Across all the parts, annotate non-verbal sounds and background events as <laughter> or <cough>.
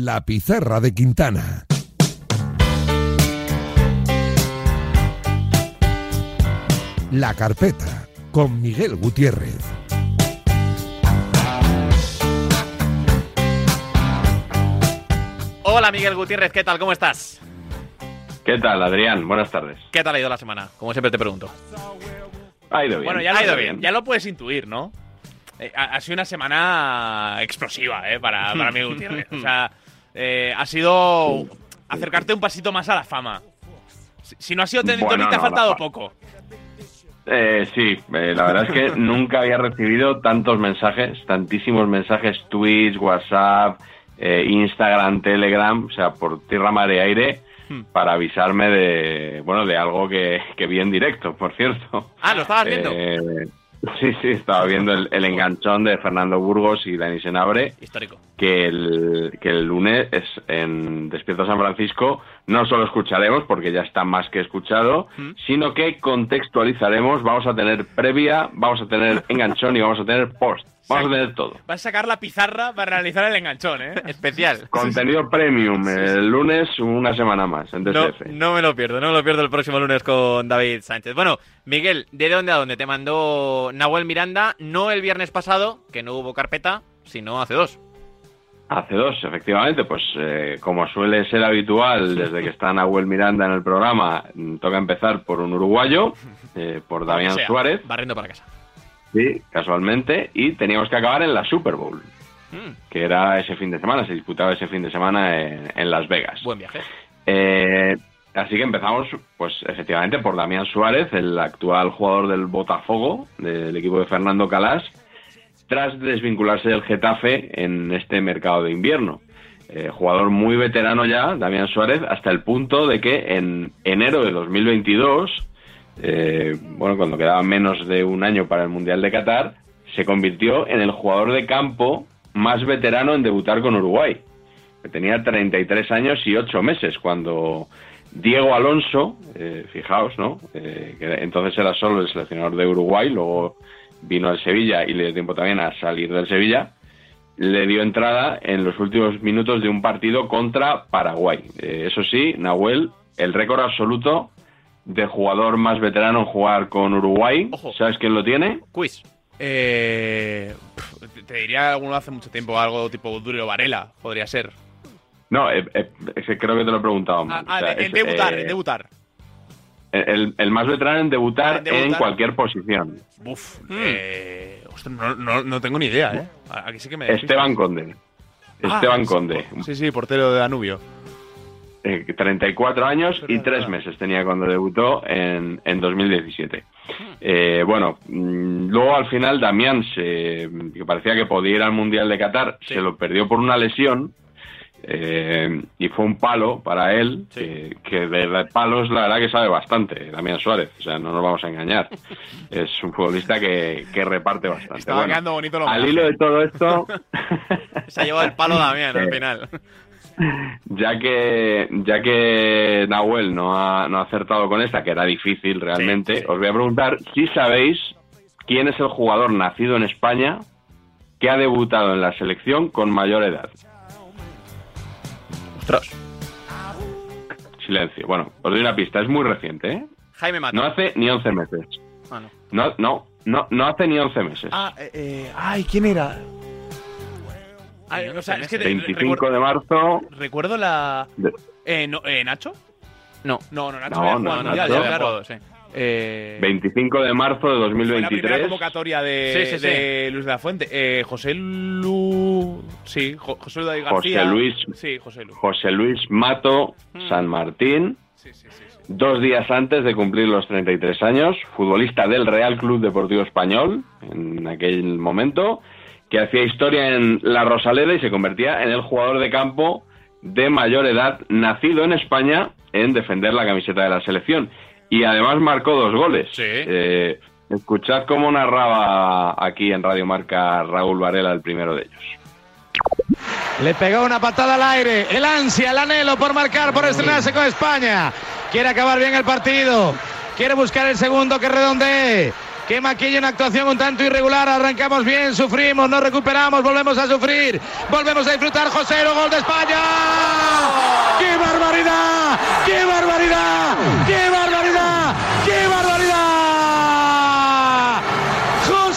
La pizarra de Quintana. La carpeta con Miguel Gutiérrez. Hola Miguel Gutiérrez, ¿qué tal? ¿Cómo estás? ¿Qué tal, Adrián? Buenas tardes. ¿Qué tal ha ido la semana? Como siempre te pregunto. Ha ido bien. Bueno, ya ha ido bien. Ya lo puedes intuir, ¿no? Eh, ha, ha sido una semana explosiva, ¿eh? Para, <laughs> Gutiérrez. O sea, eh, ha sido acercarte un pasito más a la fama. Si, si no ha sido Bueno, te ha faltado poco. Eh, sí, eh, la verdad es que <laughs> nunca había recibido tantos mensajes, tantísimos mensajes, tweets, WhatsApp, eh, Instagram, Telegram, o sea, por tierra, mar y aire, Hmm. para avisarme de, bueno, de algo que, que vi en directo, por cierto. Ah, ¿lo estabas viendo? Sí, sí, estaba viendo el, el enganchón de Fernando Burgos y Dani Senabre. Histórico. que el, que el lunes es en Despierta San Francisco no solo escucharemos, porque ya está más que escuchado, Mm. sino que contextualizaremos, vamos a tener previa, vamos a tener <laughs> enganchón y vamos a tener post. Vamos a tener todo. Vas a sacar la pizarra para realizar el enganchón, ¿eh? <laughs> Especial. Contenido premium, el lunes una semana más en No, DSF. no me lo pierdo, no me lo pierdo el próximo lunes con David Sánchez. Bueno, Miguel, ¿de dónde a dónde? Te mandó Nahuel Miranda, no el viernes pasado, que no hubo carpeta, sino hace dos. Hace dos, efectivamente, pues eh, como suele ser habitual desde que está Nahuel Miranda en el programa, toca empezar por un uruguayo, eh, por Damián O sea, Suárez, Barriendo para casa. sí, casualmente, y teníamos que acabar en la Super Bowl. Mm, que era ese fin de semana, se disputaba ese fin de semana en, en Las Vegas. buen viaje. Eh, así que empezamos, pues efectivamente, por Damián Suárez, el actual jugador del Botafogo, del equipo de Fernando Calas, tras desvincularse del Getafe en este mercado de invierno. Eh, jugador muy veterano ya, Damián Suárez, hasta el punto de que en enero de 2022, eh, bueno, cuando quedaba menos de un año para el Mundial de Qatar, se convirtió en el jugador de campo más veterano en debutar con Uruguay. Tenía 33 años y 8 meses cuando Diego Alonso, eh, fijaos, ¿no? Eh, que entonces era solo el seleccionador de Uruguay, luego vino al Sevilla y le dio tiempo también a salir del Sevilla, le dio entrada en los últimos minutos de un partido contra Paraguay. Eh, eso sí, Nahuel, el récord absoluto de jugador más veterano en jugar con Uruguay, Ojo. ¿sabes quién lo tiene? Quiz. Eh, te- diría alguno hace mucho tiempo, algo tipo Durio Varela, podría ser. No, eh, eh, creo que te lo he preguntado. Ah, ah, O sea, en es, debutar, eh, en debutar. El, el más veterano en debutar, en debutar. en cualquier posición. Buf, eh, ostras, no, no, no tengo ni idea, ¿eh? Aquí sí que me Esteban Conde. Ah, Esteban Conde. Sí, sí, portero de Danubio. Eh, 34 años y Verdad, 3 verdad. meses tenía cuando debutó en, en 2017. Hmm. Eh, bueno, mm, luego al final Damián, se, que parecía que podía ir al Mundial de Qatar, Sí. se lo perdió por una lesión eh, y fue un palo para él, Sí. que, que de palos la verdad que sabe bastante, Damián Suárez, o sea, no nos vamos a engañar. <laughs> es un futbolista que, que reparte bastante. Estaba Bueno, quedando bonito lo al hilo de todo esto... <laughs> Se ha llevado el palo <laughs> Damián al final. ya que ya que Nahuel no ha, no ha acertado con esta, que era difícil realmente, Sí, sí. os voy a preguntar si sabéis quién es el jugador nacido en España que ha debutado en la selección con mayor edad. Silencio. Bueno, os doy una pista, es muy reciente, ¿eh? Jaime Mata. No hace ni 11 meses. Ah, no. No, no, no, no hace ni 11 meses. Ah, eh, eh, ay, ¿quién era? Ay, o sea, es que te- 25 recuer- de marzo. recuerdo la. Eh, no, eh, ¿Nacho? No. No, no, Nacho No, había no, jugado al Nacho Mundial, había ya, claro. jugado, sí. Eh, 25 de marzo de fue la primera 2023. convocatoria de, Sí, sí, sí. de Luis de la Fuente. Eh, José Lu. Sí, Jo- José Luis García. José Luis. Sí, José Luis. José Luis Mato San Martín. Sí, sí, sí. sí. Dos días antes de cumplir los 33 años, futbolista del Real Club Deportivo Español en aquel momento, que hacía historia en la Rosaleda y se convertía en el jugador de campo de mayor edad nacido en España en defender la camiseta de la selección. Y además marcó dos goles. Sí. Eh, escuchad cómo narraba aquí en Radio Marca Raúl Varela el primero de ellos. Le pegó una patada al aire. El ansia, el anhelo por marcar, por estrenarse con España. Quiere acabar bien el partido. Quiere buscar el segundo que redondee. que maquilla una actuación un tanto irregular. Arrancamos bien, sufrimos, nos recuperamos, volvemos a sufrir, volvemos a disfrutar. José, gol de España. ¡Qué barbaridad! ¡Qué barbaridad! ¡Qué barbaridad!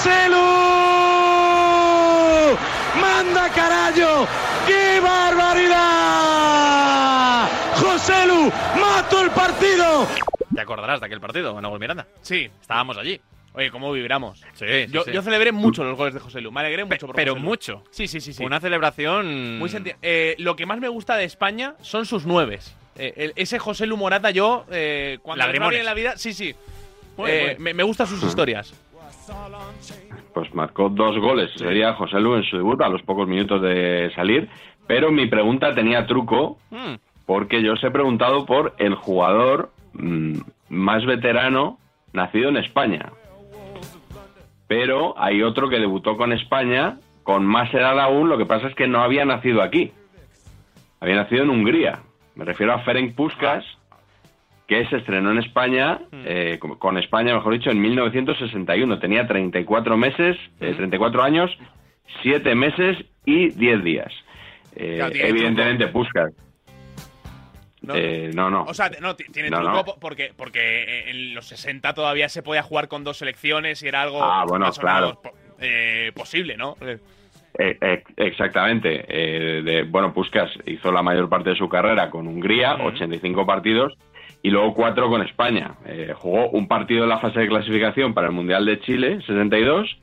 José Lu. Manda carallo. ¡Qué barbaridad! José Lu mató el partido. Te acordarás de aquel partido, Manuel Miranda. Sí. Estábamos allí. Oye, cómo vibramos. Sí, sí, yo, sí. yo celebré mucho los goles de José Lu. Me alegré Pe- mucho por pero José Lu. mucho. Sí, sí, sí. sí. Una celebración. Muy eh, lo que más me gusta de España son sus nueves. Eh, el- ese José Lu Morata, yo, eh, cuando en la vida, sí, sí. Eh. Me, me gustan sus historias. Pues marcó dos goles. Sería José Lu en su debut a los pocos minutos de salir. Pero mi pregunta tenía truco Mm, porque yo os he preguntado por el jugador mm, más veterano nacido en España. Pero hay otro que debutó con España con más edad aún, lo que pasa es que no había nacido aquí. Había nacido en Hungría. Me refiero a Ferenc Puskas, que se estrenó en España, eh, con- España, mejor dicho, en 1961. Tenía 34 meses, eh, 34 años, 7 meses y 10 días. Eh, Claro, evidentemente, Puskas. ¿no? Eh, no, no. O sea, no, ti- tiene No, truco no. po- porque, porque en los 60 todavía se podía jugar con dos selecciones y era algo Ah, bueno, más o claro. menos po- eh, posible, ¿no? Eh, Eh, exactamente. Eh, de, bueno, Puskas hizo la mayor parte de su carrera con Hungría, 85 partidos, y luego cuatro con España. Eh, jugó un partido en la fase de clasificación para el Mundial de Chile, 62,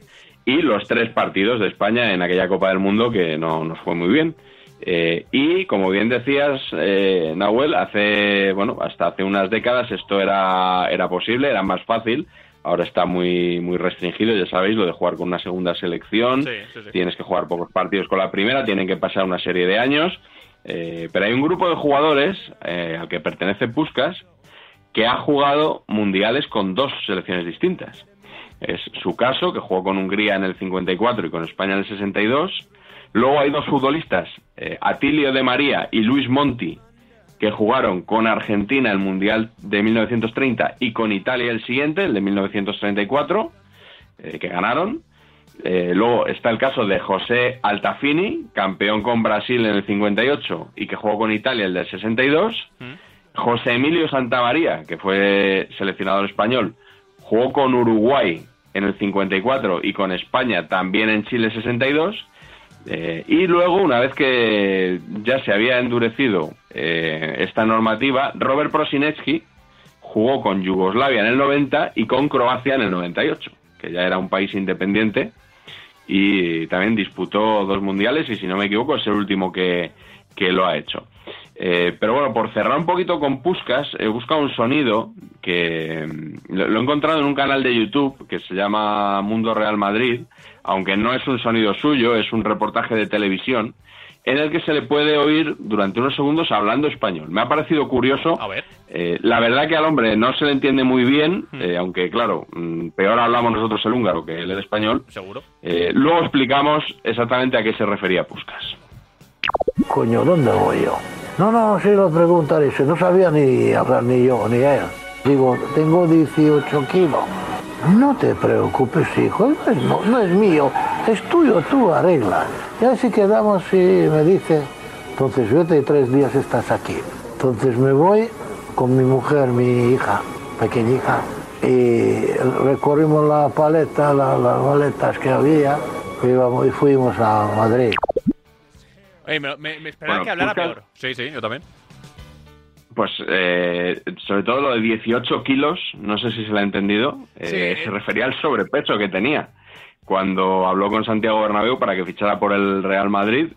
y los tres partidos de España en aquella Copa del Mundo que no nos fue muy bien. Eh, y como bien decías, eh, Nahuel, hace, bueno, hasta hace unas décadas esto era, era posible, era más fácil. Ahora está muy, muy restringido, ya sabéis, lo de jugar con una segunda selección. Sí, sí, sí. Tienes que jugar pocos partidos con la primera, tienen que pasar una serie de años. Eh, pero hay un grupo de jugadores eh, al que pertenece Puskas que ha jugado mundiales con dos selecciones distintas. Es su caso, que jugó con Hungría en el 54 y con España en el 62. Luego hay dos futbolistas, eh, Atilio de María y Luis Monti, que jugaron con Argentina el Mundial de 1930 y con Italia el siguiente, el de 1934, eh, que ganaron. Eh, luego está el caso de José Altafini, campeón con Brasil en el 58 y que jugó con Italia el del 62. José Emilio Santamaría, que fue seleccionador español, jugó con Uruguay en el 54 y con España también en Chile 62. Eh, y luego, una vez que ya se había endurecido eh, esta normativa, Robert Prosinecki jugó con Yugoslavia en el 90 y con Croacia en el 98, que ya era un país independiente y también disputó dos mundiales y si no me equivoco es el último que, que lo ha hecho. Eh, pero bueno, por cerrar un poquito con Puskas, he buscado un sonido que mm, lo, lo he encontrado en un canal de YouTube que se llama Mundo Real Madrid, aunque no es un sonido suyo, es un reportaje de televisión en el que se le puede oír durante unos segundos hablando español. Me ha parecido curioso. A ver. Eh, la verdad que al hombre no se le entiende muy bien, eh, aunque claro, mm, peor hablamos nosotros el húngaro que él el español. Seguro. Eh, luego explicamos exactamente a qué se refería Puskas. Coño, ¿dónde voy yo? No, no, sí lo preguntaré, si no sabía ni hablar ni yo ni él. Digo, tengo 18 kilos. No te preocupes, hijo, no es, mío, es tuyo, tú arreglas. Ya si quedamos y me dice, entonces vete y tres días estás aquí. Entonces me voy con mi mujer, mi hija, pequeña hija, y recorrimos la paleta, la- las paletas que había, y y fuimos a Madrid. Oye, me, me- me esperaba Bueno, que hablara Puskas- peor. Sí, sí, yo también. Pues eh, sobre todo lo de 18 kilos, no sé si se lo ha entendido, eh, Sí. se refería al sobrepeso que tenía. Cuando habló con Santiago Bernabéu para que fichara por el Real Madrid,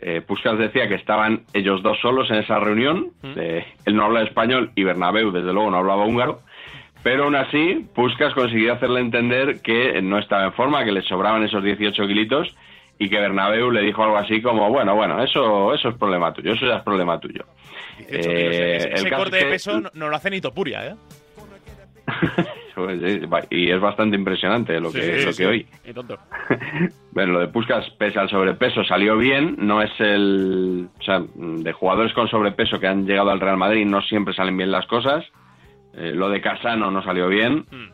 eh, Puskas decía que estaban ellos dos solos en esa reunión. eh, él no habla español y Bernabéu, desde luego, no hablaba húngaro. Pero aún así, Puskas consiguió hacerle entender que no estaba en forma, que le sobraban esos 18 kilitos y que Bernabéu le dijo algo así como, bueno, bueno, eso, eso es problema tuyo, eso ya es problema tuyo. 18 Eh, ese el ese corte de que- peso no, no lo hace ni Topuria, ¿eh? <laughs> Pues va- y es bastante impresionante lo que, Sí, lo sí. que oí. Y tonto. <laughs> Bueno, lo de Puskas, pese al sobrepeso, salió bien. No es el. O sea, de jugadores con sobrepeso que han llegado al Real Madrid no siempre salen bien las cosas. Eh, lo de Casano no salió bien. Mm.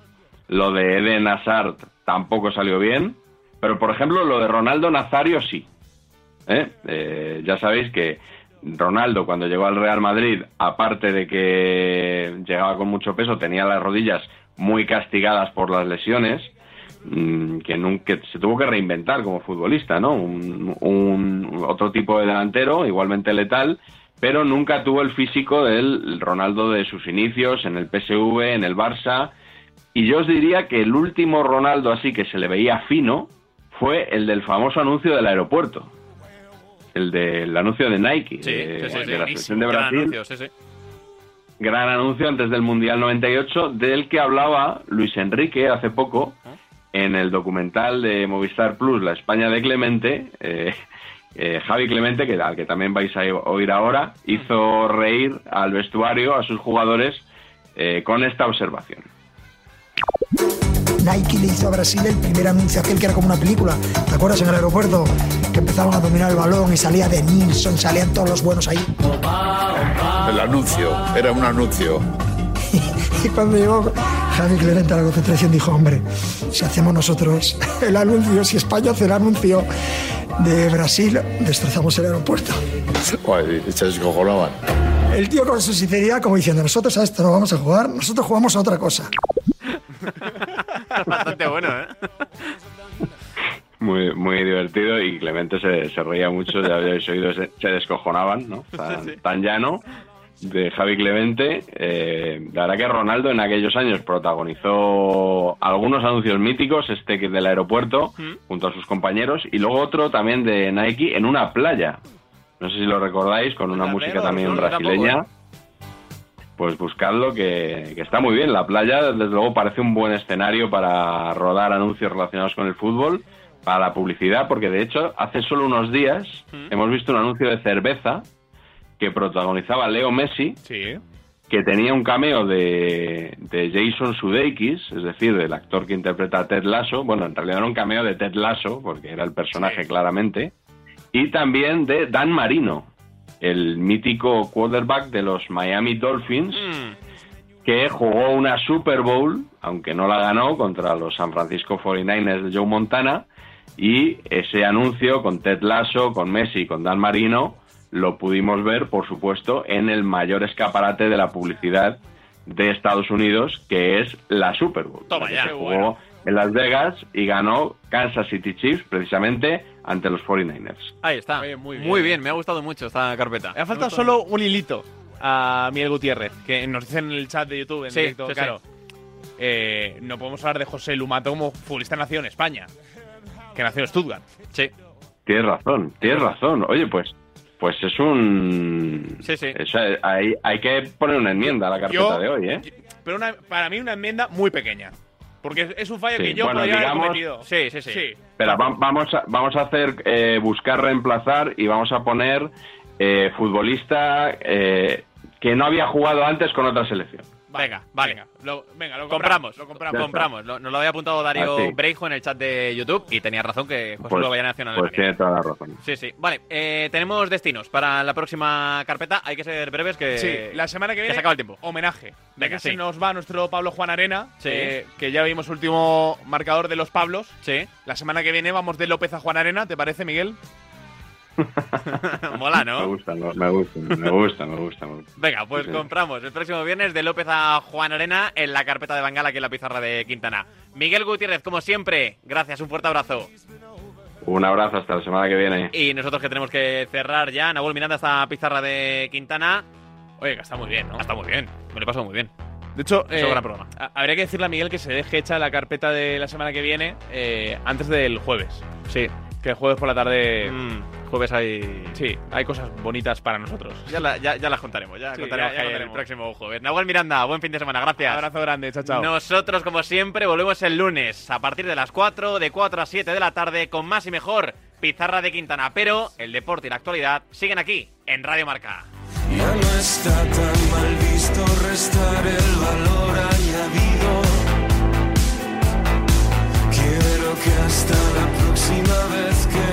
Lo de Eden Hazard tampoco salió bien. Pero, por ejemplo, lo de Ronaldo Nazario sí. ¿Eh? Eh, ya sabéis que Ronaldo, cuando llegó al Real Madrid, aparte de que llegaba con mucho peso, tenía las rodillas muy castigadas por las lesiones, mm, que nunca se tuvo que reinventar como futbolista, ¿no? Un, un- otro tipo de delantero, igualmente letal, pero nunca tuvo el físico del Ronaldo de sus inicios en el PSV, en el Barça. Y yo os diría que el último Ronaldo así que se le veía fino fue el del famoso anuncio del aeropuerto. El del anuncio de Nike, Sí, de, sí, sí, sí. de la selección de Gran Brasil anuncio, gran anuncio antes del Mundial 98, del que hablaba Luis Enrique hace poco en el documental de Movistar Plus, La España de Clemente. eh, eh, Javi Clemente, que, al que también vais a oír ahora, hizo reír al vestuario, a sus jugadores, eh, con esta observación. Nike le hizo a Brasil el primer anuncio aquel que era como una película. ¿Te acuerdas en el aeropuerto? Que empezaban a dominar el balón y salía de Nilsson, salían todos los buenos ahí. El anuncio, era un anuncio. <laughs> Y cuando llegó Javi Clemente a la concentración dijo, hombre, si hacemos nosotros el anuncio, si España hace el anuncio de Brasil, destrozamos el aeropuerto. Se descojonaban. El tío con su sinceridad como diciendo, nosotros a esto no vamos a jugar, nosotros jugamos a otra cosa. <laughs> <laughs> Bastante bueno, ¿eh? Muy, muy divertido y Clemente se, se reía mucho, ya habéis <laughs> oído, se, se descojonaban, ¿no? Tan, tan llano de Javi Clemente. Eh, la verdad que Ronaldo en aquellos años protagonizó algunos anuncios míticos, este que del aeropuerto, junto a sus compañeros, y luego otro también de Nike en una playa. No sé si lo recordáis, con una música también tampoco, brasileña. ¿eh? Pues buscadlo, que, que está muy bien. La playa, desde luego, parece un buen escenario para rodar anuncios relacionados con el fútbol, para la publicidad, porque de hecho, hace solo unos días hemos visto un anuncio de cerveza que protagonizaba Leo Messi, Sí. que tenía un cameo de, de Jason Sudeikis, es decir, del actor que interpreta a Ted Lasso. Bueno, en realidad era un cameo de Ted Lasso, porque era el personaje Sí. claramente. Y también de Dan Marino, el mítico quarterback de los Miami Dolphins, que jugó una Super Bowl, aunque no la ganó, contra los San Francisco 49ers de Joe Montana. Y ese anuncio con Ted Lasso, con Messi, con Dan Marino, lo pudimos ver, por supuesto, en el mayor escaparate de la publicidad de Estados Unidos, que es la Super Bowl. Toma que ya, se jugó bueno. en Las Vegas y ganó Kansas City Chiefs, precisamente ante los 49ers. Ahí está. Oye, muy muy, bien. me ha gustado mucho esta carpeta. Me ha faltado solo un hilito a Miguel Gutiérrez, que nos dicen en el chat de YouTube, en Sí, directo, sí, sí. claro. Eh, no podemos hablar de José Lumato como futbolista nacido en España, que nació en Stuttgart. Sí. Tienes razón, tienes razón. Oye, pues, pues es un. Sí, sí. hay, hay que poner una enmienda a la carpeta Yo- de hoy, ¿eh? Pero una- para mí una enmienda muy pequeña. Porque es- un fallo Sí, que yo bueno, podría digamos- haber cometido. Sí, sí, sí. Pero va- vamos a, vamos a hacer eh, buscar reemplazar y vamos a poner eh, futbolista eh, que no había jugado antes con otra selección. Venga, vale. Venga, lo, venga, lo compramos, compramos. Lo compramos. compramos. Lo- nos lo había apuntado Darío Ah, sí. Breijo en el chat de YouTube y tenía razón que José Pues, lo vaya nacional pues tiene toda la razón. Sí, sí. Vale, eh, tenemos destinos para la próxima carpeta. Hay que ser breves que... Sí, la semana que que viene. se acaba el tiempo. Homenaje. Venga, Venga, sí. se nos va nuestro Pablo Juan Arena, Sí. eh, que ya vimos último marcador de los Pablos. Sí. La semana que viene vamos de López a Juan Arena, ¿te parece, Miguel? <laughs> Mola, Me ¿no? gusta, me me gusta, me gusta, me gusta. me gusta. Venga, pues Sí. compramos el próximo viernes de López a Juan Arena en la carpeta de Bangala, aquí en la pizarra de Quintana. Miguel Gutiérrez, como siempre, gracias, un fuerte abrazo. Un abrazo hasta la semana que viene. Y nosotros que tenemos que cerrar ya, Nahuel mirando esta pizarra de Quintana. Oye, que está muy bien, ¿no? Está muy bien, me lo he pasado muy bien. De hecho, Eso, gran programa. habría que decirle a Miguel que se deje hecha la carpeta de la semana que viene eh, antes del jueves. Sí, Que el jueves por la tarde. Mm, jueves hay... Sí, hay cosas bonitas para nosotros. Ya, la- ya, ya las contaremos, ya Sí, contaremos ya- ya que hay el contaremos. próximo jueves. Nahuel Miranda, buen fin de semana, gracias. Abrazo grande, chao, chao. Nosotros, como siempre, volvemos el lunes a partir de las 4, de 4 a 7 de la tarde, con más y mejor Pizarra de Quintana. Pero el deporte y la actualidad siguen aquí, en Radio Marca. Ya no está tan mal visto restar el valor añadido. Quiero que hasta la próxima vez que